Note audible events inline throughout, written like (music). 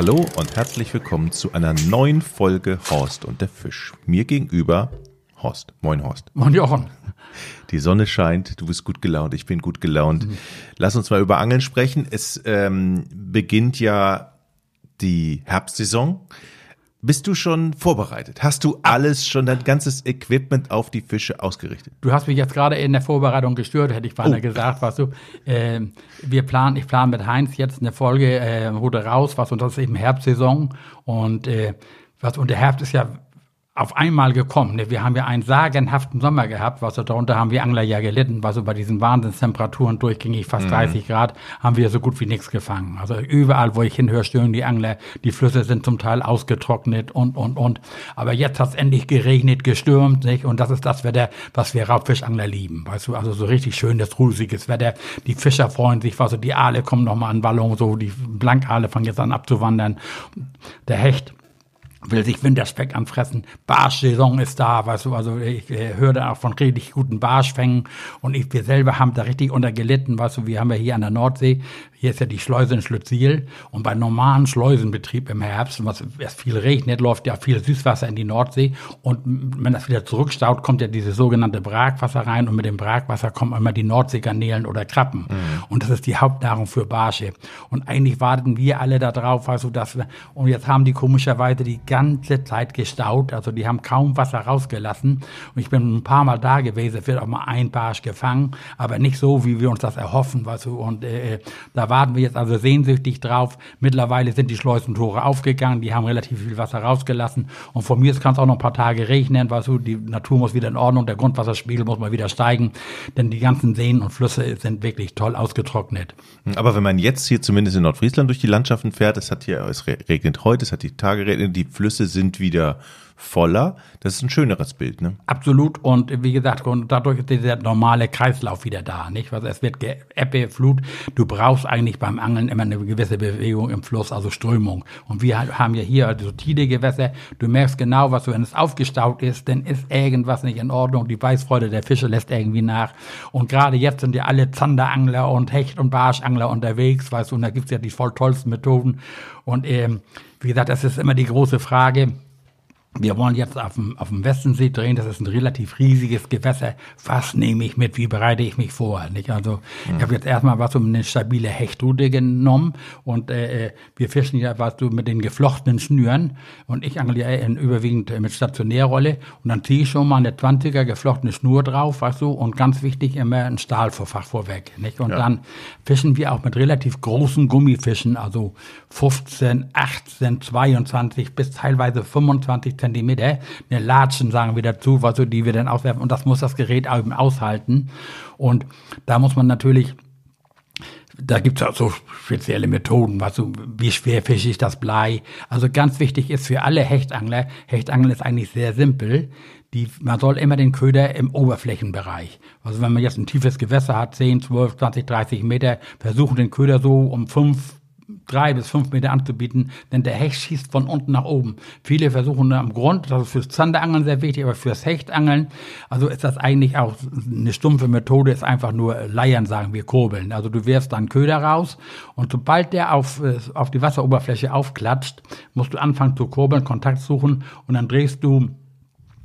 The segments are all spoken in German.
Hallo und herzlich willkommen zu einer neuen Folge Horst und der Fisch. Mir gegenüber Horst. Moin Horst. Moin Jochen. Die Sonne scheint, du bist gut gelaunt, ich bin gut gelaunt. Mhm. Lass uns mal über Angeln sprechen. Es ähm, beginnt ja die Herbstsaison. Bist du schon vorbereitet? Hast du alles schon, dein ganzes Equipment auf die Fische ausgerichtet? Du hast mich jetzt gerade in der Vorbereitung gestört, hätte ich beinahe oh. gesagt, was du. Äh, wir planen, ich plane mit Heinz jetzt eine Folge, äh, Rute raus, was und das ist eben Herbstsaison und äh, was und der Herbst ist ja auf einmal gekommen. Ne? Wir haben ja einen sagenhaften Sommer gehabt, was so darunter haben wir Angler ja gelitten, was so bei diesen Wahnsinnstemperaturen durchgängig fast mhm. 30 Grad, haben wir so gut wie nichts gefangen. Also überall, wo ich hinhöre, stören die Angler, die Flüsse sind zum Teil ausgetrocknet und, und, und. Aber jetzt hat es endlich geregnet, gestürmt, nicht? Und das ist das Wetter, was wir Raubfischangler lieben. Weißt du, also so richtig schönes, rusiges Wetter. Die Fischer freuen sich, weißt du, die Aale kommen nochmal an Ballon, so die Blankale fangen jetzt an abzuwandern. Der Hecht, will sich Winterspeck anfressen. Barschsaison ist da, weißt du, also ich äh, höre da auch von richtig guten Barschfängen und ich, wir selber haben da richtig unter gelitten, weißt du, wir haben ja hier an der Nordsee, hier ist ja die Schleuse in Schlütziel und bei normalen Schleusenbetrieb im Herbst, was es viel regnet, läuft ja viel Süßwasser in die Nordsee und wenn das wieder zurückstaut, kommt ja dieses sogenannte Bragwasser rein und mit dem Bragwasser kommen immer die Nordseegarnelen oder Krabben mhm. und das ist die Hauptnahrung für Barsche und eigentlich warten wir alle darauf, weißt du, dass wir, und jetzt haben die komischerweise die ganze Zeit gestaut. Also die haben kaum Wasser rausgelassen. Und ich bin ein paar Mal da gewesen. Es wird auch mal ein Barsch gefangen, aber nicht so, wie wir uns das erhoffen. Weißt du? Und äh, da warten wir jetzt also sehnsüchtig drauf. Mittlerweile sind die Schleusentore aufgegangen. Die haben relativ viel Wasser rausgelassen. Und von mir kann es auch noch ein paar Tage regnen. Weißt du? Die Natur muss wieder in Ordnung. Der Grundwasserspiegel muss mal wieder steigen. Denn die ganzen Seen und Flüsse sind wirklich toll ausgetrocknet. Aber wenn man jetzt hier zumindest in Nordfriesland durch die Landschaften fährt, es hat hier, es regnet heute, es hat die Tage regnet, die Flüsse sind wieder voller. Das ist ein schöneres Bild, ne? Absolut. Und wie gesagt, und dadurch ist dieser normale Kreislauf wieder da, nicht? Also es wird Ebbe, Flut. Du brauchst eigentlich beim Angeln immer eine gewisse Bewegung im Fluss, also Strömung. Und wir haben ja hier also Tidegewässer. Du merkst genau, was, wenn es aufgestaut ist, dann ist irgendwas nicht in Ordnung. Die Weißfreude der Fische lässt irgendwie nach. Und gerade jetzt sind ja alle Zanderangler und Hecht- und Barschangler unterwegs, weißt du, und da gibt's ja die voll tollsten Methoden. Und ähm, wie gesagt, das ist immer die große Frage. Wir wollen jetzt auf dem, auf dem Westensee drehen. Das ist ein relativ riesiges Gewässer. Was nehme ich mit? Wie bereite ich mich vor? Nicht? Also mhm. ich habe jetzt erstmal was um eine stabile Hechtrute genommen und äh, äh, wir fischen ja was du mit den geflochtenen Schnüren und ich angel ja überwiegend mit Stationärrolle und dann ziehe ich schon mal eine 20er geflochtene Schnur drauf, weißt du, und ganz wichtig immer ein Stahlvorfach vorweg. Nicht? Und ja. dann fischen wir auch mit relativ großen Gummifischen, also 15, 18, 22 bis teilweise 25 Zentimeter, eine Latschen sagen wir dazu, was die wir dann auswerfen und das muss das Gerät eben aushalten und da muss man natürlich da gibt's auch so spezielle Methoden, was so, wie schwer fische ich das Blei. Also ganz wichtig ist für alle Hechtangler, Hechtangeln ist eigentlich sehr simpel. Die, man soll immer den Köder im Oberflächenbereich. Also wenn man jetzt ein tiefes Gewässer hat, 10, 12, 20, 30 Meter, versuchen den Köder so um 5 drei bis fünf Meter anzubieten, denn der Hecht schießt von unten nach oben. Viele versuchen am Grund, das ist fürs Zanderangeln sehr wichtig, aber fürs Hechtangeln, also ist das eigentlich auch eine stumpfe Methode, ist einfach nur Leiern, sagen wir, kurbeln. Also du wirfst dann Köder raus und sobald der auf, äh, auf die Wasseroberfläche aufklatscht, musst du anfangen zu kurbeln, Kontakt suchen und dann drehst du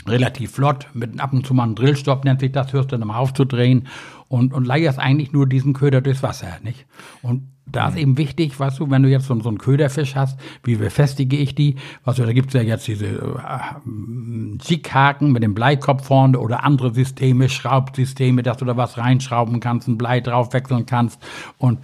relativ flott, mit ab und zu mal einem Drillstopp nennt sich das, hörst du dann mal aufzudrehen und, und leierst eigentlich nur diesen Köder durchs Wasser, nicht? Und da ist eben wichtig, weißt du, wenn du jetzt so, so einen Köderfisch hast, wie befestige ich die? Weißt du, da gibt's ja jetzt diese äh, Zickhaken mit dem Bleikopf vorne oder andere Systeme, Schraubsysteme, dass du da was reinschrauben kannst, ein Blei drauf wechseln kannst. Und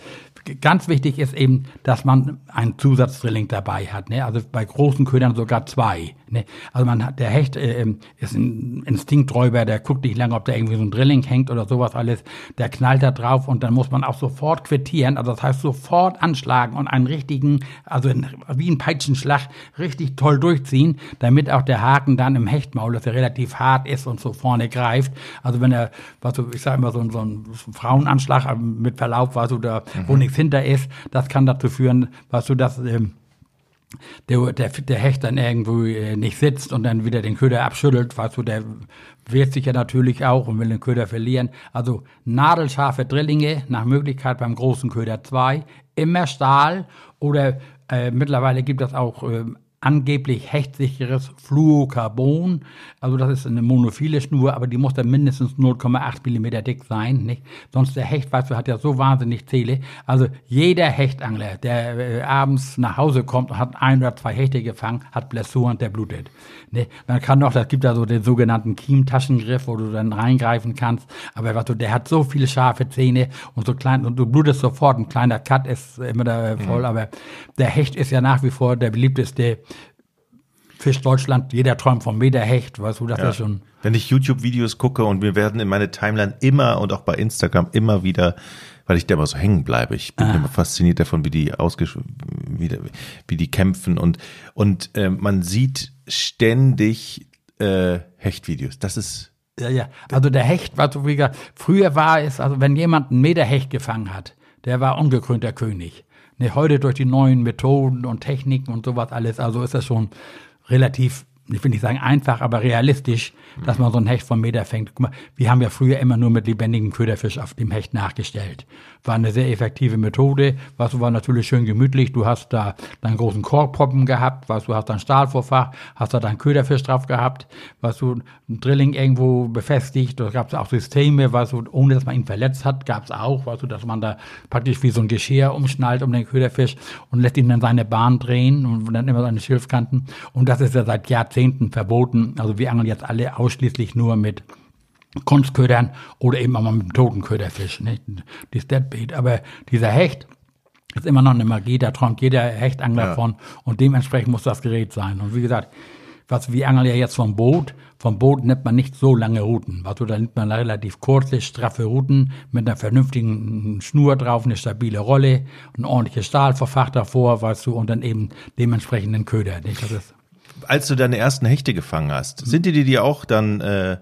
ganz wichtig ist eben, dass man einen Zusatzdrilling dabei hat. Ne? Also bei großen Ködern sogar zwei. Ne? Also man hat, der Hecht äh, ähm, ist ein Instinkträuber, der guckt nicht lange, ob da irgendwie so ein Drilling hängt oder sowas alles. Der knallt da drauf und dann muss man auch sofort quittieren. Also das heißt sofort anschlagen und einen richtigen, also wie ein Peitschenschlag, richtig toll durchziehen, damit auch der Haken dann im Hechtmaul, dass er relativ hart ist und so vorne greift. Also wenn er, was so, ich sage immer, so, so ein Frauenanschlag mit Verlauf, war so da, mhm. wo nichts hinter ist, das kann dazu führen, was du das, ähm, der, der, der Hecht dann irgendwo äh, nicht sitzt und dann wieder den Köder abschüttelt, weißt du, der wehrt sich ja natürlich auch und will den Köder verlieren. Also nadelscharfe Drillinge, nach Möglichkeit beim großen Köder zwei, immer Stahl oder Äh, mittlerweile gibt es auch äh, angeblich hechtsicheres Fluorocarbon. Also das ist eine monophile Schnur, aber die muss dann mindestens 0,8 Millimeter dick sein. Nicht? Sonst der Hecht, weißt du, hat ja so wahnsinnig Zähle. Also jeder Hechtangler, der äh, abends nach Hause kommt und hat ein oder zwei Hechte gefangen, hat Blessuren, der blutet. Ne? Man kann noch, das gibt da so den sogenannten Kiemtaschengriff, wo du dann reingreifen kannst. Aber weißt du, der hat so viele scharfe Zähne und so klein, und du blutest sofort. Ein kleiner Cut ist immer da voll, mhm. aber der Hecht ist ja nach wie vor der beliebteste Fisch Deutschland, jeder träumt vom Meterhecht, weißt du, das ja. ist schon. Wenn ich YouTube-Videos gucke und wir werden in meine Timeline immer und auch bei Instagram immer wieder, weil ich da immer so hängen bleibe. Ich bin ah. immer fasziniert davon, wie die ausgesch wie, wie die kämpfen und und äh, man sieht ständig äh, Hechtvideos. Das ist ja ja. Also der Hecht war so wie gesagt, früher war es, also wenn jemand einen Meterhecht gefangen hat, der war ungekrönter König. Ne, heute durch die neuen Methoden und Techniken und sowas alles, also ist das schon relativ ich will nicht sagen einfach, aber realistisch, dass man so ein Hecht vom Meter fängt. Mal, wir haben ja früher immer nur mit lebendigem Köderfisch auf dem Hecht nachgestellt. War eine sehr effektive Methode, was war natürlich schön gemütlich. Du hast da deinen großen Korkpoppen gehabt, was du hast dein Stahlvorfach, hast da deinen Köderfisch drauf gehabt, was du ein Drilling irgendwo befestigt. Da gab es auch Systeme, was du, ohne dass man ihn verletzt hat, gab es auch, was du, dass man da praktisch wie so ein Geschirr umschnallt um den Köderfisch und lässt ihn dann seine Bahn drehen und dann immer seine Schilfkanten. Und das ist ja seit Jahrzehnten Jahrzehnten verboten. Also wir angeln jetzt alle ausschließlich nur mit Kunstködern oder eben auch mal mit dem Totenköderfisch, nicht? Das Deadbait. Aber dieser Hecht ist immer noch eine Magie, da träumt jeder Hechtangler ja. von und dementsprechend muss das Gerät sein. Und wie gesagt, was wir angeln ja jetzt vom Boot. Vom Boot nimmt man nicht so lange Routen. Also da nimmt man relativ kurze, straffe Routen mit einer vernünftigen Schnur drauf, eine stabile Rolle, ein ordentliches Stahlverfach davor, weißt du, und dann eben dementsprechenden Köder. Nicht? Das ist als du deine ersten Hechte gefangen hast, sind die dir auch dann äh,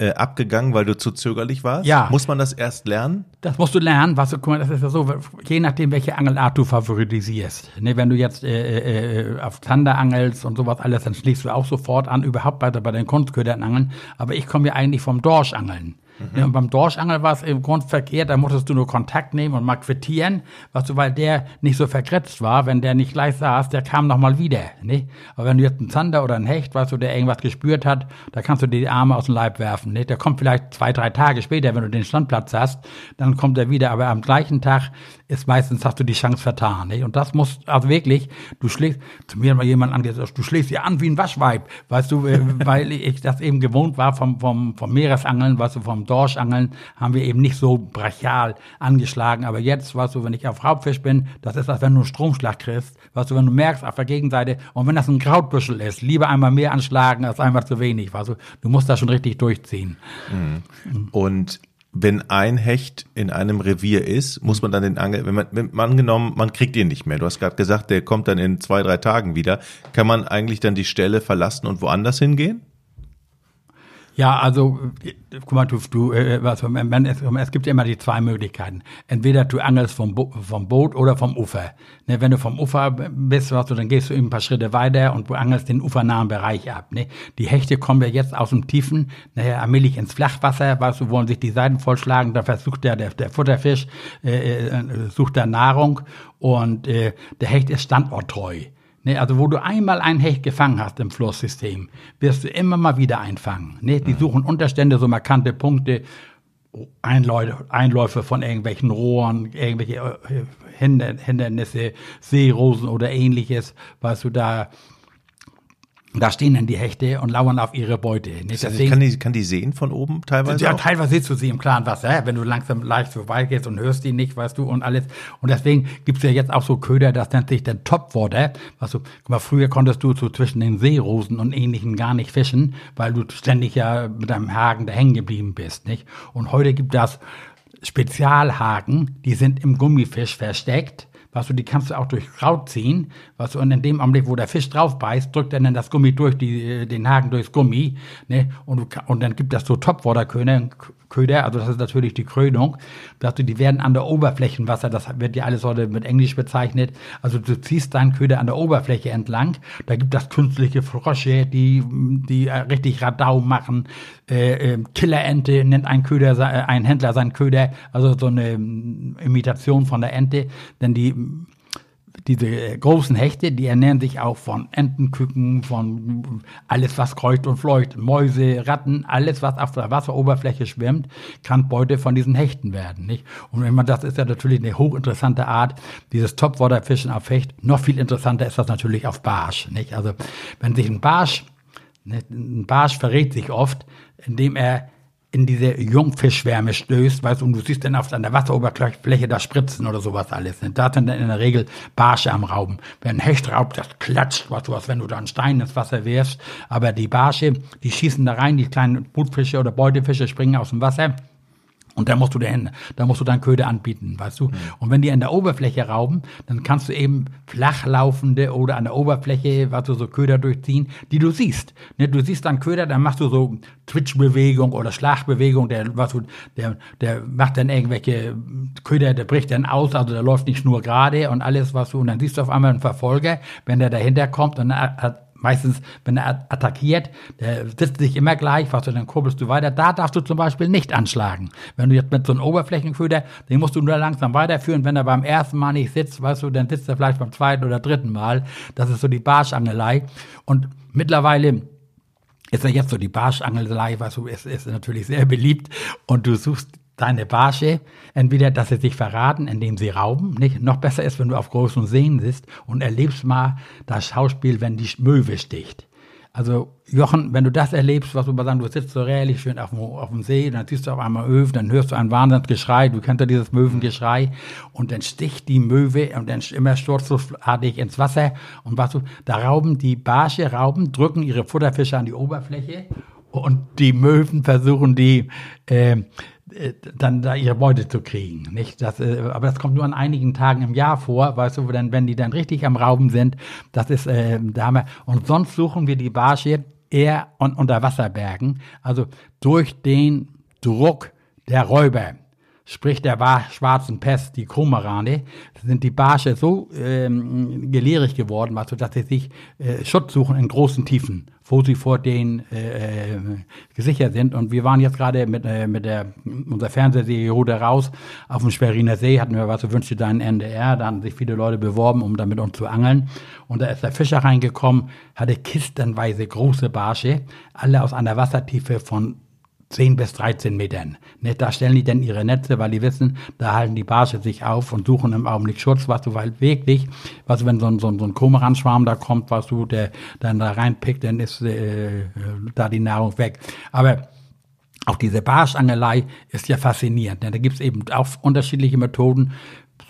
äh, abgegangen, weil du zu zögerlich warst? Ja. Muss man das erst lernen? Das musst du lernen. Was, guck mal, das ist ja so, je nachdem, welche Angelart du favorisierst. Ne, wenn du jetzt äh, äh, auf Zander angelst und sowas alles, dann schließt du auch sofort an, überhaupt bei, bei den Kunstködern angeln. Aber ich komme ja eigentlich vom Dorschangeln. Mhm. Und beim Dorschangel war es im Grund verkehrt, da musstest du nur Kontakt nehmen und mal quittieren, was du, weil der nicht so verkretzt war, wenn der nicht gleich saß, der kam nochmal wieder. Nicht? Aber wenn du jetzt einen Zander oder einen Hecht, weißt du, der irgendwas gespürt hat, da kannst du die Arme aus dem Leib werfen. Nicht? Der kommt vielleicht zwei, drei Tage später, wenn du den Standplatz hast, dann kommt er wieder. Aber am gleichen Tag ist meistens, hast du die Chance vertan. Nicht? Und das muss, also wirklich, du schlägst, zu mir hat mal jemand angesagt, du schlägst dir an wie ein Waschweib, weißt du, äh, (laughs) weil ich das eben gewohnt war vom, vom, vom Meeresangeln, weißt du, vom Dorschangeln haben wir eben nicht so brachial angeschlagen. Aber jetzt, weißt du, wenn ich auf Raubfisch bin, das ist, als wenn du einen Stromschlag kriegst. Weißt du, wenn du merkst auf der Gegenseite, und wenn das ein Krautbüschel ist, lieber einmal mehr anschlagen als einfach zu wenig. Weißt du, du musst das schon richtig durchziehen. Mhm. Und wenn ein Hecht in einem Revier ist, muss man dann den Angel, wenn man, wenn man angenommen, man kriegt ihn nicht mehr. Du hast gerade gesagt, der kommt dann in zwei, drei Tagen wieder. Kann man eigentlich dann die Stelle verlassen und woanders hingehen? Ja, also, guck mal, du, du äh, was, man, es, es gibt immer die zwei Möglichkeiten. Entweder du angelst vom, Bo vom Boot oder vom Ufer. Ne, wenn du vom Ufer bist, was du, dann gehst du eben ein paar Schritte weiter und du angelst den ufernahen Bereich ab. Ne? Die Hechte kommen ja jetzt aus dem Tiefen, nachher allmählich ins Flachwasser, weißt du, wollen sich die Seiten vollschlagen, da versucht der, der, der Futterfisch, äh, äh, sucht da Nahrung und äh, der Hecht ist standorttreu. Ne, also wo du einmal ein Hecht gefangen hast im Flusssystem, wirst du immer mal wieder einfangen. Ne? Die suchen Unterstände, so markante Punkte, Einläufe von irgendwelchen Rohren, irgendwelche äh, Hindernisse, Seerosen oder ähnliches, weißt du, da da stehen dann die Hechte und lauern auf ihre Beute. Nicht? Also kann, die, kann die sehen von oben teilweise? Ja, auch? teilweise siehst du sie im klaren Wasser, wenn du langsam leicht vorbeigehst und hörst die nicht, weißt du, und alles. Und deswegen gibt's ja jetzt auch so Köder, das nennt sich dann Topwater. Weißt du, guck mal, früher konntest du so zwischen den Seerosen und ähnlichen gar nicht fischen, weil du ständig ja mit deinem Haken da hängen geblieben bist, nicht? Und heute gibt das Spezialhaken, die sind im Gummifisch versteckt was du, die kannst du auch durch Kraut ziehen, was du, und in dem Augenblick, wo der Fisch drauf beißt, drückt er dann das Gummi durch, die, äh, den Haken durchs Gummi, ne, und, du, und dann gibt das so Topwaterköder, Köder, also das ist natürlich die Krönung, du, die werden an der Oberflächenwasser, das wird ja alles heute mit Englisch bezeichnet, also du ziehst deinen Köder an der Oberfläche entlang, da gibt das künstliche Frosche, die, die richtig Radau machen, äh, äh, Killerente nennt ein Köder, äh, ein Händler seinen Köder, also so eine ähm, Imitation von der Ente, denn die diese großen Hechte, die ernähren sich auch von Entenküken, von alles, was kreucht und fleucht. Mäuse, Ratten, alles, was auf der Wasseroberfläche schwimmt, kann Beute von diesen Hechten werden. Nicht? Und wenn man, das ist ja natürlich eine hochinteressante Art, dieses Topwaterfischen auf Hecht. Noch viel interessanter ist das natürlich auf Barsch. Nicht? Also, wenn sich ein Barsch, ne, ein Barsch verrät sich oft, indem er in diese Jungfischwärme stößt, weißt du, und du siehst dann auf der Wasseroberfläche da Spritzen oder sowas alles. Da sind dann in der Regel Barsche am Rauben. Wenn ein Hecht raubt, das klatscht, was du hast, wenn du da einen Stein ins Wasser wirfst. Aber die Barsche, die schießen da rein, die kleinen Brutfische oder Beutefische springen aus dem Wasser und da musst du den, da musst du dann Köder anbieten, weißt du. Mhm. Und wenn die an der Oberfläche rauben, dann kannst du eben flachlaufende oder an der Oberfläche, was du so Köder durchziehen, die du siehst. Ne, du siehst dann Köder, dann machst du so Twitch-Bewegung oder Schlagbewegung, der, was du, der, der macht dann irgendwelche Köder, der bricht dann aus, also der läuft nicht nur gerade und alles, was du, und dann siehst du auf einmal einen Verfolger, wenn der dahinter kommt, dann hat, Meistens, wenn er attackiert, der sitzt sich immer gleich, was du, dann kurbelst du weiter. Da darfst du zum Beispiel nicht anschlagen. Wenn du jetzt mit so einem Oberflächenköder, den musst du nur langsam weiterführen. Wenn er beim ersten Mal nicht sitzt, weißt du, dann sitzt er vielleicht beim zweiten oder dritten Mal. Das ist so die Barschangelei. Und mittlerweile ist ja jetzt so die Barschangelei, weißt du, ist, ist natürlich sehr beliebt. Und du suchst deine Barsche, entweder, dass sie sich verraten, indem sie rauben, nicht? Noch besser ist, wenn du auf großen Seen sitzt und erlebst mal das Schauspiel, wenn die Möwe sticht. Also, Jochen, wenn du das erlebst, was du mal sagen, du sitzt so rehrlich schön auf dem, auf dem See, dann siehst du auf einmal Öfen, dann hörst du ein Wahnsinnsgeschrei, du kennst ja dieses Möwengeschrei, und dann sticht die Möwe und dann immer sturzartig ins Wasser, und was du, da rauben die Barsche, rauben, drücken ihre Futterfische an die Oberfläche, und die Möwen versuchen die, äh, dann da ihre Beute zu kriegen. Nicht? Das, äh, aber das kommt nur an einigen Tagen im Jahr vor, weißt du, dann, wenn die dann richtig am Rauben sind, das ist, äh, da haben wir, und sonst suchen wir die Barsche eher un, unter Wasserbergen, also durch den Druck der Räuber, sprich der schwarzen Pest, die Kromorane, sind die Barsche so ähm, gelehrig geworden, also, dass sie sich äh, Schutz suchen in großen Tiefen wo sie vor denen äh, äh, gesichert sind. Und wir waren jetzt gerade mit, äh, mit der, unserer Fernsehserie Ruder raus auf dem Sperriner See, hatten wir was, so wünschte deinen NDR, da haben sich viele Leute beworben, um da mit uns zu angeln. Und da ist der Fischer reingekommen, hatte kistenweise große Barsche, alle aus einer Wassertiefe von 10 bis 13 Metern. Ne, da stellen die dann ihre Netze, weil die wissen, da halten die Barsche sich auf und suchen im Augenblick Schutz, was du, weil wirklich, was wenn so ein, so ein, so ein Komeranschwarm da kommt, was du, der dann da reinpickt, dann ist äh, da die Nahrung weg. Aber auch diese Barschangelei ist ja faszinierend. Ne? Da gibt's eben auch unterschiedliche Methoden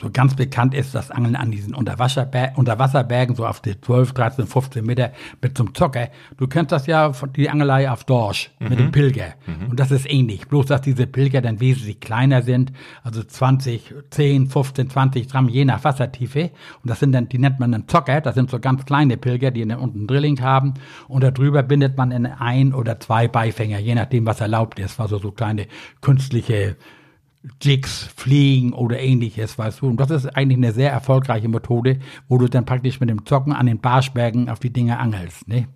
so ganz bekannt ist das Angeln an diesen Unterwasserbergen, Unterwasserbergen, so auf die 12, 13, 15 Meter mit zum Zocker. Du kennst das ja, die Angelei auf Dorsch mhm. mit dem Pilger. Mhm. Und das ist ähnlich. Bloß, dass diese Pilger dann wesentlich kleiner sind. Also 20, 10, 15, 20 Gramm, je nach Wassertiefe. Und das sind dann, die nennt man dann Zocker. Das sind so ganz kleine Pilger, die dann unten Drilling haben. Und darüber bindet man in ein oder zwei Beifänger, je nachdem, was erlaubt ist. Also so kleine künstliche Jigs, Fliegen oder ähnliches, weißt du. Und das ist eigentlich eine sehr erfolgreiche Methode, wo du dann praktisch mit dem Zocken an den Barschbergen auf die Dinge angelst. Ne?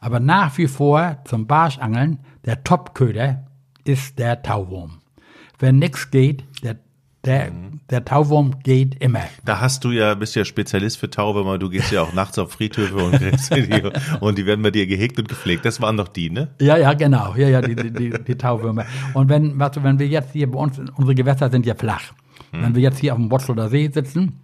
Aber nach wie vor zum Barschangeln, der Topköder ist der Tauwurm. Wenn nichts geht, der der, mhm. der Tauwurm geht immer. Da hast du ja, bist ja Spezialist für Tauwürmer, du gehst ja auch nachts auf Friedhöfe und, die, (laughs) und die werden bei dir gehegt und gepflegt. Das waren doch die, ne? Ja, ja, genau. Ja, ja, die, die, die, die Tauwürmer. Und wenn, weißt du, wenn wir jetzt hier bei uns, unsere Gewässer sind ja flach. Hm. Wenn wir jetzt hier auf dem Botzler See sitzen,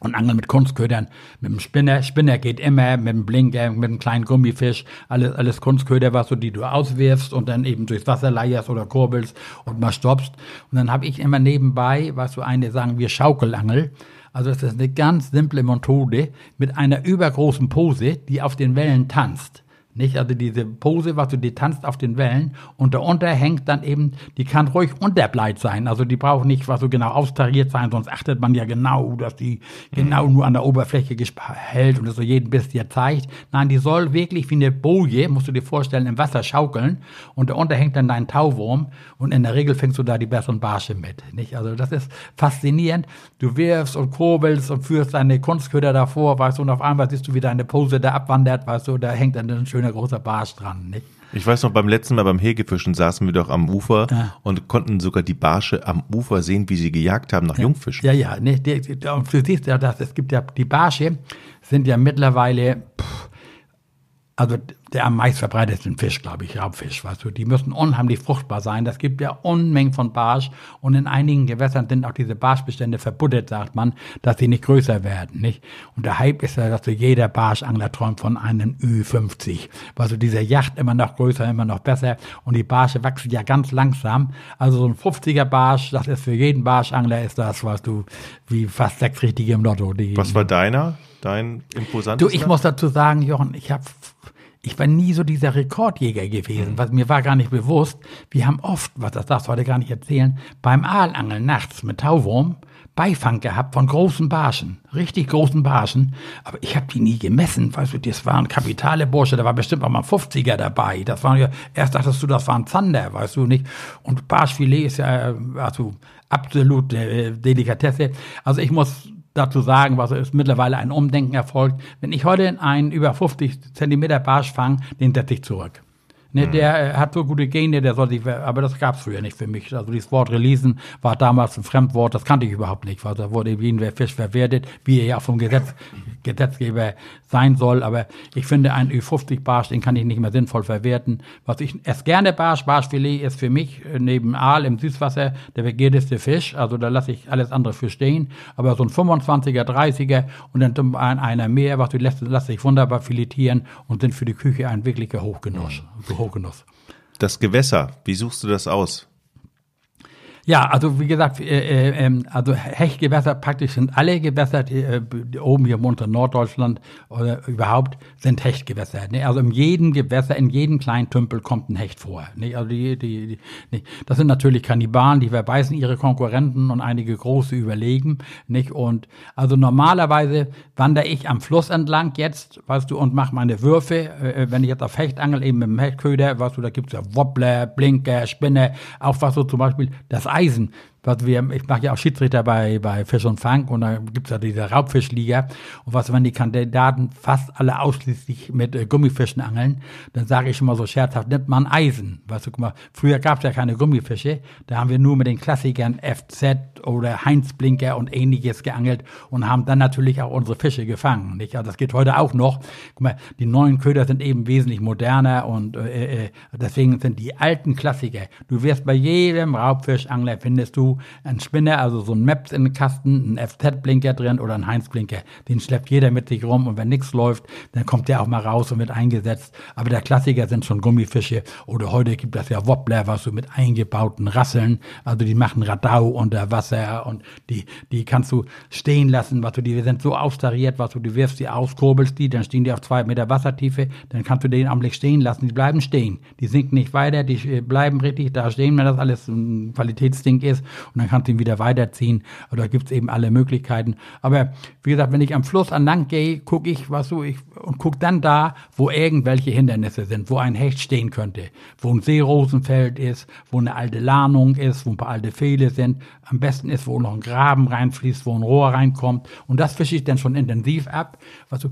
und angeln mit Kunstködern, mit dem Spinner. Spinner geht immer, mit dem Blinker, mit einem kleinen Gummifisch, alles, alles Kunstköder, was du, die du auswirfst und dann eben durchs Wasser leierst oder kurbelst und mal stoppst. Und dann habe ich immer nebenbei, was du eine sagen wir Schaukelangel. Also das ist eine ganz simple Methode mit einer übergroßen Pose, die auf den Wellen tanzt. Nicht? Also diese Pose, was du die tanzt auf den Wellen und darunter hängt dann eben, die kann ruhig unterbleit sein. Also die braucht nicht, was so genau austariert sein, sonst achtet man ja genau, dass die genau nur an der Oberfläche hält und das so jeden Biss dir zeigt. Nein, die soll wirklich wie eine Boje, musst du dir vorstellen, im Wasser schaukeln und darunter hängt dann dein Tauwurm und in der Regel fängst du da die besseren Barsche mit. Nicht? Also das ist faszinierend. Du wirfst und kurbelst und führst deine Kunstköder davor, weißt du, und auf einmal siehst du, wie deine Pose da abwandert, weißt du, da hängt dann ein schöner großer Barsch dran, nicht? Ich weiß noch, beim letzten Mal beim Hegefischen saßen wir doch am Ufer Ja. und konnten sogar die Barsche am Ufer sehen, wie sie gejagt haben nach Jungfischen. Ja, ja, ne, die, die, und du siehst ja, dass es gibt ja, die Barsche sind ja mittlerweile, also der am meist verbreitetsten Fisch, glaube ich, Raubfisch, weißt du, die müssen unheimlich fruchtbar sein. Das gibt ja Unmengen von Barsch und in einigen Gewässern sind auch diese Barschbestände verbuddelt, sagt man, dass sie nicht größer werden, nicht? Und der Hype ist ja, dass so jeder Barschangler träumt von einem Ü50. Weißt du, diese Yacht immer noch größer, immer noch besser und die Barsche wachsen ja ganz langsam. Also so ein 50er Barsch, das ist für jeden Barschangler ist das, weißt du, wie fast sechs richtige im Lotto. Die, Was war deiner? Dein Du, imposantester? ich muss dazu sagen, Jochen, ich habe ich war nie so dieser Rekordjäger gewesen, was mir war gar nicht bewusst. Wir haben oft, was das darfst du heute gar nicht erzählen, beim Aalangeln nachts mit Tauwurm Beifang gehabt von großen Barschen, richtig großen Barschen, aber ich habe die nie gemessen, weißt du, das waren kapitale Bursche, da war bestimmt auch mal ein 50er dabei, das waren ja, erst dachtest du, das waren Zander, weißt du nicht, und Barschfilet ist ja, äh, also absolut äh, Delikatesse, also ich muss dazu sagen, was ist mittlerweile ein Umdenken erfolgt. Wenn ich heute einen über 50 Zentimeter Barsch fange, den setze ich zurück. Ne, Der äh, hat so gute Gene, der soll sich, aber das gab's früher nicht für mich. Also dieses Wort Releasen war damals ein Fremdwort, das kannte ich überhaupt nicht, weil da wurde wie ein Fisch verwertet, wie er ja vom Gesetz, Gesetzgeber sein soll. Aber ich finde, ein Ü50 Barsch, den kann ich nicht mehr sinnvoll verwerten. Was ich esse gerne Barsch, Barschfilet ist für mich äh, neben Aal im Süßwasser der begehrteste Fisch. Also da lasse ich alles andere für stehen. Aber so ein 25er, 30er und dann ein, einer mehr, was du lässt, lass sich wunderbar filetieren und sind für die Küche ein wirklicher Hochgenuss. Hochgenuss. Das Gewässer, wie suchst du das aus? Ja, also wie gesagt, äh, äh, ähm, also Hechtgewässer praktisch sind alle Gewässer, äh, oben hier im unteren Norddeutschland oder überhaupt sind Hechtgewässer. Ne? Also in jedem Gewässer, in jedem kleinen Tümpel kommt ein Hecht vor. Ne? Also die, die, die, ne? das sind natürlich Kannibalen, die verbeißen ihre Konkurrenten und einige große überlegen. Nicht? Und also normalerweise wandere ich am Fluss entlang jetzt, weißt du, und mache meine Würfe. Äh, wenn ich jetzt auf Hecht angel, eben mit dem Hechtköder, weißt du, da gibt's ja Wobbler, Blinker, Spinne, auch was so zum Beispiel das Eisen. Was wir, ich mache ja auch Schiedsrichter bei, bei Fisch und Fang und da gibt's ja diese Raubfischliga. Und was, wenn die Kandidaten fast alle ausschließlich mit äh, Gummifischen angeln, dann sage ich mal so scherzhaft, nimmt man Eisen. Weißt du, guck mal, früher gab's ja keine Gummifische, da haben wir nur mit den Klassikern FZ oder Heinz-Blinker und ähnliches geangelt und haben dann natürlich auch unsere Fische gefangen. Nicht? Also das geht heute auch noch. Guck mal, die neuen Köder sind eben wesentlich moderner und äh, äh, deswegen sind die alten Klassiker. Du wirst bei jedem Raubfischangler findest du einen Spinner, also so ein Maps in den Kasten, einen FZ-Blinker drin oder einen Heinz-Blinker. Den schleppt jeder mit sich rum und wenn nichts läuft, dann kommt der auch mal raus und wird eingesetzt. Aber der Klassiker sind schon Gummifische oder heute gibt es ja Wobbler, was so mit eingebauten Rasseln, also die machen Radau unter Wasser und die, die kannst du stehen lassen, was du, die sind so austariert, was du, du wirfst die aus, kurbelst die, dann stehen die auf zwei Meter Wassertiefe, dann kannst du den am Blick stehen lassen, die bleiben stehen. Die sinken nicht weiter, die äh, bleiben richtig da stehen, wenn das alles ein Qualitätsding ist und dann kannst du ihn wieder weiterziehen. Oder gibt's eben alle Möglichkeiten. Aber wie gesagt, wenn ich am Fluss entlang gehe, gucke ich, was so ich und guck dann da, wo irgendwelche Hindernisse sind, wo ein Hecht stehen könnte, wo ein Seerosenfeld ist, wo eine alte Lahnung ist, wo ein paar alte Pfähle sind. Am besten ist, wo noch ein Graben reinfließt, wo ein Rohr reinkommt. Und das fische ich dann schon intensiv ab. Was so,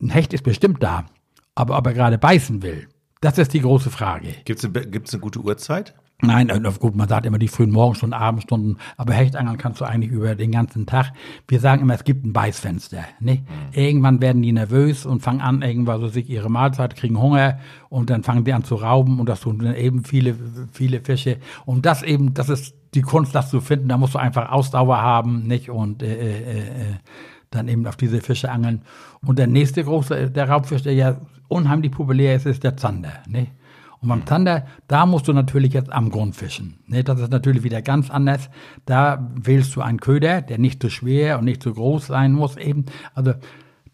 ein Hecht ist bestimmt da, aber ob er gerade beißen will, das ist die große Frage. Gibt's eine, gibt's eine gute Uhrzeit? Nein, äh, gut, man sagt immer die frühen Morgenstunden, Abendstunden, aber Hechtangeln kannst du eigentlich über den ganzen Tag. Wir sagen immer, es gibt ein Beißfenster. Ne? Irgendwann werden die nervös und fangen an, irgendwann so sich ihre Mahlzeit, kriegen Hunger und dann fangen die an zu rauben und das tun dann eben viele, viele Fische. Und das eben, das ist die Kunst, das zu finden. Da musst du einfach Ausdauer haben, nicht? Und äh, äh, äh, dann eben auf diese Fische angeln. Und der nächste große, der Raubfisch, der ja unheimlich populär ist, ist der Zander. Ne? Und beim Zander, da musst du natürlich jetzt am Grund fischen. Ne, das ist natürlich wieder ganz anders. Da wählst du einen Köder, der nicht zu schwer und nicht zu groß sein muss eben. Also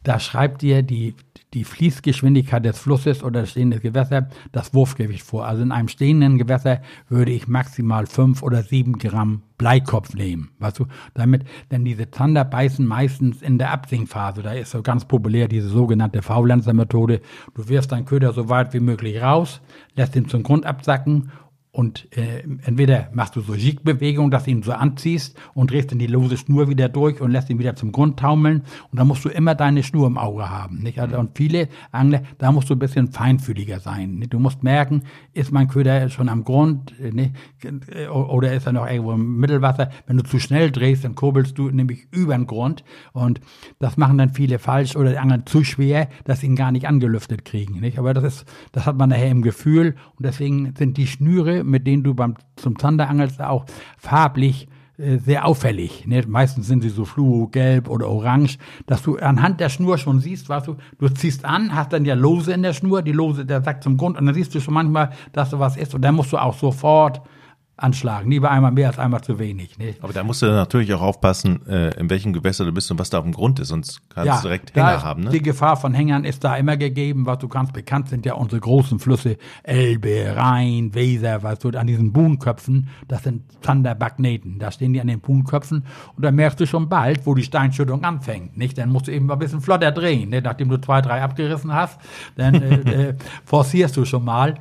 da schreibt dir die, die Fließgeschwindigkeit des Flusses oder des stehenden Gewässer das Wurfgewicht vor. Also in einem stehenden Gewässer würde ich maximal fünf oder sieben Gramm Bleikopf nehmen. Weißt du, damit, denn diese Zander beißen meistens in der Absinkphase. Da ist so ganz populär diese sogenannte Faulenzer-Methode. Du wirfst deinen Köder so weit wie möglich raus, lässt ihn zum Grund absacken und äh, entweder machst du so Jig-Bewegung, dass du ihn so anziehst und drehst dann die lose Schnur wieder durch und lässt ihn wieder zum Grund taumeln. Und dann musst du immer deine Schnur im Auge haben. Nicht? Also, und viele Angler, da musst du ein bisschen feinfühliger sein. Nicht? Du musst merken, ist mein Köder schon am Grund äh, nicht? oder ist er noch irgendwo im Mittelwasser. Wenn du zu schnell drehst, dann kurbelst du nämlich über den Grund. Und das machen dann viele falsch oder die angeln zu schwer, dass sie ihn gar nicht angelüftet kriegen. Nicht? Aber das ist, das hat man nachher im Gefühl. Und deswegen sind die Schnüre mit denen du beim, zum Zanderangelst auch farblich äh, sehr auffällig. Ne? Meistens sind sie so fluo, gelb oder orange, dass du anhand der Schnur schon siehst, was du, du ziehst an, hast dann ja Lose in der Schnur, die Lose, der sagt zum Grund und dann siehst du schon manchmal, dass du was ist und dann musst du auch sofort anschlagen. Lieber einmal mehr als einmal zu wenig. Ne? Aber da musst du natürlich auch aufpassen, äh, in welchem Gewässer du bist und was da auf dem Grund ist, sonst kannst ja, du direkt Hänger haben. Ne? Die Gefahr von Hängern ist da immer gegeben, was du kannst. Bekannt sind ja unsere großen Flüsse, Elbe, Rhein, Weser, weißt du, an diesen Buhnköpfen, das sind Thunderbagneten. Da stehen die an den Buhnköpfen und dann merkst du schon bald, wo die Steinschüttung anfängt. Nicht? Dann musst du eben ein bisschen flotter drehen. Ne? Nachdem du zwei, drei abgerissen hast, dann äh, (laughs) äh, forcierst du schon mal.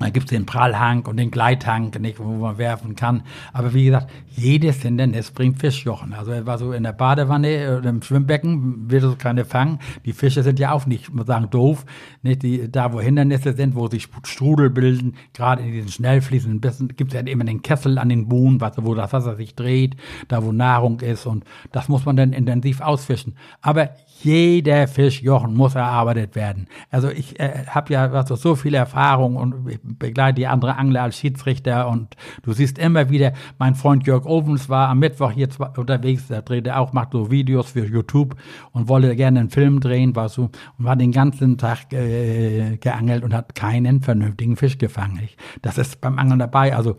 Da gibt's den Prallhang und den Gleithang, nicht, wo man werfen kann. Aber wie gesagt, jedes Hindernis bringt Fischjochen. Also war so in der Badewanne oder im Schwimmbecken, wird es keine fangen. Die Fische sind ja auch nicht, muss sagen, doof. Nicht die, da, wo Hindernisse sind, wo sich Strudel bilden, gerade in diesen schnell fließenden Bissen, gibt's ja immer den Kessel an den Buhnen, wo das Wasser sich dreht, da wo Nahrung ist. Und das muss man dann intensiv ausfischen. Aber jeder Fischjochen muss erarbeitet werden. Also ich äh, habe ja also so viel Erfahrung und begleite die andere Angler als Schiedsrichter und du siehst immer wieder, mein Freund Jörg Ovens war am Mittwoch hier unterwegs, der dreht auch, macht so Videos für YouTube und wollte gerne einen Film drehen, war so und war den ganzen Tag äh, geangelt und hat keinen vernünftigen Fisch gefangen. Ich, das ist beim Angeln dabei. Also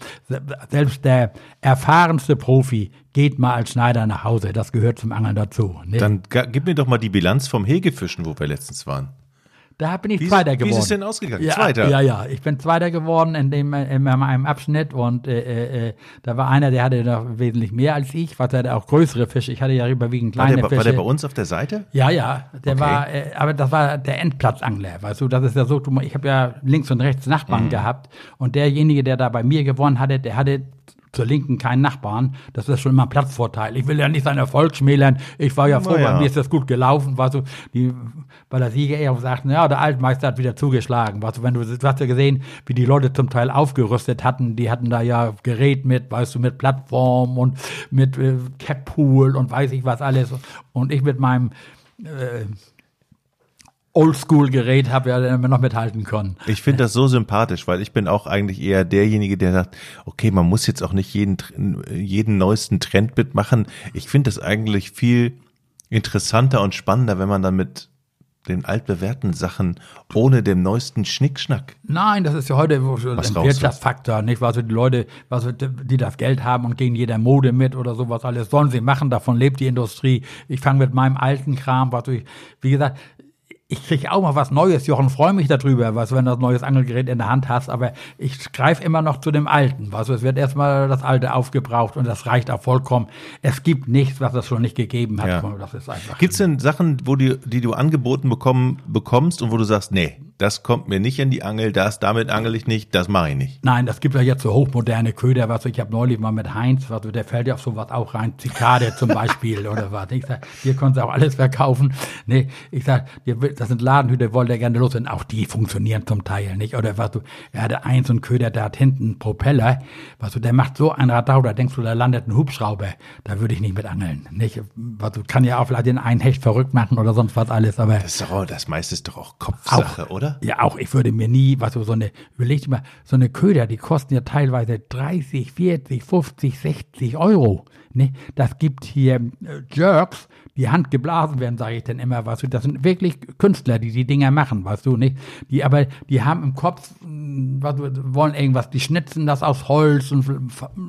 selbst der erfahrenste Profi geht mal als Schneider nach Hause. Das gehört zum Angeln dazu. Ne? Dann gib mir doch mal die Bilanz vom Hegefischen, wo wir letztens waren. Da bin ich wie, Zweiter geworden. Wie ist es denn ausgegangen? Ja, Zweiter? Ja, ja. Ich bin Zweiter geworden in, dem, in einem Abschnitt und äh, äh, äh, da war einer, der hatte noch wesentlich mehr als ich, was hatte auch größere Fische. Ich hatte ja überwiegend kleine war der, Fische. War der bei uns auf der Seite? Ja, ja. Der okay. war, äh, aber das war der Endplatzangler. Weißt du, das ist ja so, ich habe ja links und rechts Nachbarn mhm. gehabt und derjenige, der da bei mir gewonnen hatte, der hatte zur Linken keinen Nachbarn. Das ist schon immer ein Platzvorteil. Ich will ja nicht seinen Erfolg schmälern. Ich war ja froh, ja. bei mir ist das gut gelaufen. Weißt du, die, bei der Sieger eher sagten, ja, der Altmeister hat wieder zugeschlagen. Weißt du, wenn du, du hast ja gesehen, wie die Leute zum Teil aufgerüstet hatten. Die hatten da ja Gerät mit, weißt du, mit Plattform und mit äh, Cappool und weiß ich was alles. Und ich mit meinem äh, Oldschool-Gerät habe ja immer noch mithalten können. Ich finde das so sympathisch, weil ich bin auch eigentlich eher derjenige, der sagt, okay, man muss jetzt auch nicht jeden, jeden neuesten Trend mitmachen. Ich finde das eigentlich viel interessanter und spannender, wenn man dann mit den altbewährten Sachen ohne dem neuesten Schnickschnack. Nein, das ist ja heute ein Wirtschaftsfaktor, nicht? Was die Leute, was die das Geld haben und gehen jeder Mode mit oder sowas alles, sollen sie machen, davon lebt die Industrie. Ich fange mit meinem alten Kram, was ich, wie gesagt, ich kriege auch mal was Neues, Jochen, freue mich darüber, was wenn du ein neues Angelgerät in der Hand hast, aber ich greife immer noch zu dem Alten. Also es wird erstmal das Alte aufgebraucht und das reicht auch vollkommen. Es gibt nichts, was es schon nicht gegeben hat. Ja. Gibt es denn Sachen, wo die, die du angeboten bekommen, bekommst und wo du sagst, nee, das kommt mir nicht in die Angel, das, damit angel ich nicht, das mache ich nicht. Nein, das gibt ja jetzt so hochmoderne Köder, was ich habe neulich mal mit Heinz, was, der fällt ja auf sowas auch rein, Zikade zum Beispiel (laughs) oder was. Ich sag, hier kannst du auch alles verkaufen. Nee, ich sag, das sind Ladenhüter, wollt ihr gerne los und auch die funktionieren zum Teil nicht. Oder was du, er hatte eins und Köder, der hat hinten einen Propeller, was du, der macht so ein Radau, da denkst du, da landet ein Hubschrauber. Da würde ich nicht mit angeln. Nicht, was du, kann ja auch vielleicht den einen Hecht verrückt machen oder sonst was alles, aber. Das, ist doch, das meiste ist doch auch Kopfsache, auch, oder? Ja, auch ich würde mir nie, was so, so eine, überleg mal, so eine Köder, die kosten ja teilweise 30, 40, 50, 60 Euro. Ne? Das gibt hier äh, Jerks, die Hand geblasen werden, sage ich dann immer, weißt du, das sind wirklich Künstler, die die Dinger machen, weißt du, nicht? Die aber, die haben im Kopf, hm, was, wollen irgendwas, die schnitzen das aus Holz und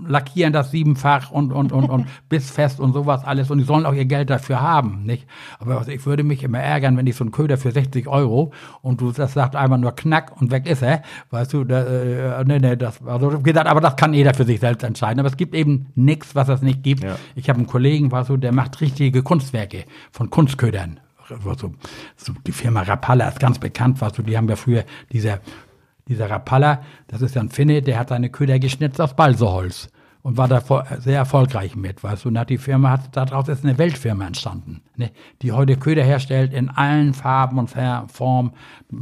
lackieren das siebenfach und, und, und, und (laughs) bissfest und sowas alles und die sollen auch ihr Geld dafür haben, nicht? Aber was, ich würde mich immer ärgern, wenn ich so einen Köder für 60 Euro und du, das sagt einmal nur knack und weg ist er, weißt du, da, äh, nee, nee, das, also, gesagt, aber das kann jeder für sich selbst entscheiden, aber es gibt eben nichts, was es nicht gibt. Ja. Ich habe einen Kollegen, weißt du, der macht richtige Kunst Kunstwerke von Kunstködern. So, so die Firma Rapalla ist ganz bekannt, was du, die haben ja früher dieser dieser Rapalla, das ist ja ein Finne, der hat seine Köder geschnitzt aus Balseholz und war da sehr erfolgreich mit, weißt du. Und hat die Firma, hat, daraus ist eine Weltfirma entstanden, ne? die heute Köder herstellt in allen Farben und Formen.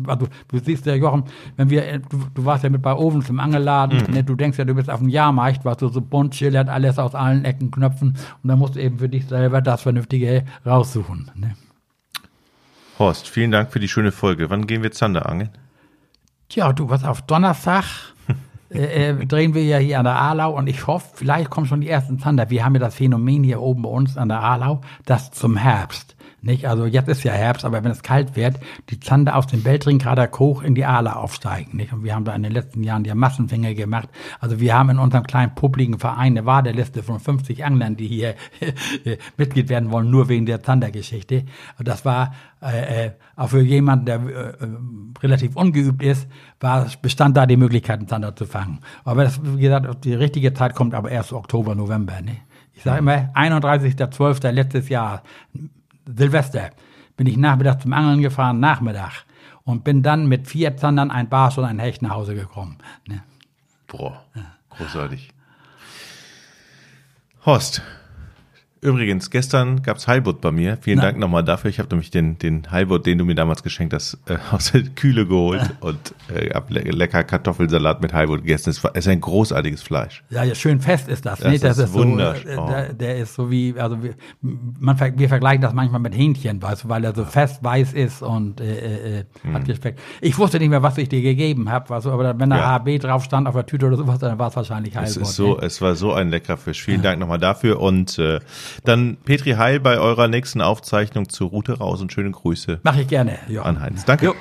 Also, du siehst ja, Jochen, wenn wir, du, du warst ja mit bei Ovens im Angelladen, mhm. ne? du denkst ja, du bist auf dem Jahrmarkt, was du so bunt schillert, alles aus allen Ecken knöpfen und dann musst du eben für dich selber das Vernünftige raussuchen. Ne? Horst, vielen Dank für die schöne Folge. Wann gehen wir Zander angeln? Tja, du, was auf Donnerstag äh, äh, drehen wir ja hier an der Alau und ich hoffe, vielleicht kommen schon die ersten Zander. Wir haben ja das Phänomen hier oben bei uns an der Alau, dass zum Herbst nicht? Also jetzt ist ja Herbst, aber wenn es kalt wird, die Zander aus dem Beltringgrader Koch in die Aale aufsteigen. Nicht? Und wir haben da in den letzten Jahren ja Massenfänge gemacht. Also wir haben in unserem kleinen publiken Verein eine Wadeliste von 50 Anglern, die hier (laughs) Mitglied werden wollen, nur wegen der Zandergeschichte. Das war äh, äh, auch für jemanden, der äh, relativ ungeübt ist, war, bestand da die Möglichkeit, einen Zander zu fangen. Aber das, wie gesagt, die richtige Zeit kommt aber erst Oktober, November. Ne? Ich sage immer, 31.12. letztes Jahr Silvester bin ich nachmittags zum Angeln gefahren, Nachmittag. Und bin dann mit vier Zandern, ein Barsch und ein Hecht nach Hause gekommen. Ne? Boah, großartig. Horst, Übrigens, gestern gab's Heilbutt bei mir. Vielen Na. Dank nochmal dafür. Ich habe nämlich den, den Heilbutt, den du mir damals geschenkt hast, äh, (laughs) aus der Kühle geholt (laughs) und äh, hab le lecker Kartoffelsalat mit Heilbutt gegessen. Es ist ein großartiges Fleisch. Ja, ja, schön fest ist das. das ne? Das ist, ist wunderschön. So, äh, der, der, ist so wie, also wir, man, wir vergleichen das manchmal mit Hähnchen, weißt du, weil er so fest weiß ist und äh, äh, hm. hat gespeckt. Ich wusste nicht mehr, was ich dir gegeben habe, weißt du, aber wenn da ja. AB drauf stand auf der Tüte oder sowas, dann war es wahrscheinlich Heilbutt. Es, ist so, ne? es war so ein leckerer Fisch. Vielen ja. Dank nochmal dafür und äh, dann Petri Heil bei eurer nächsten Aufzeichnung zur Route raus und schöne Grüße. Mache ich gerne. Ja. An Heinz. Danke. Jo.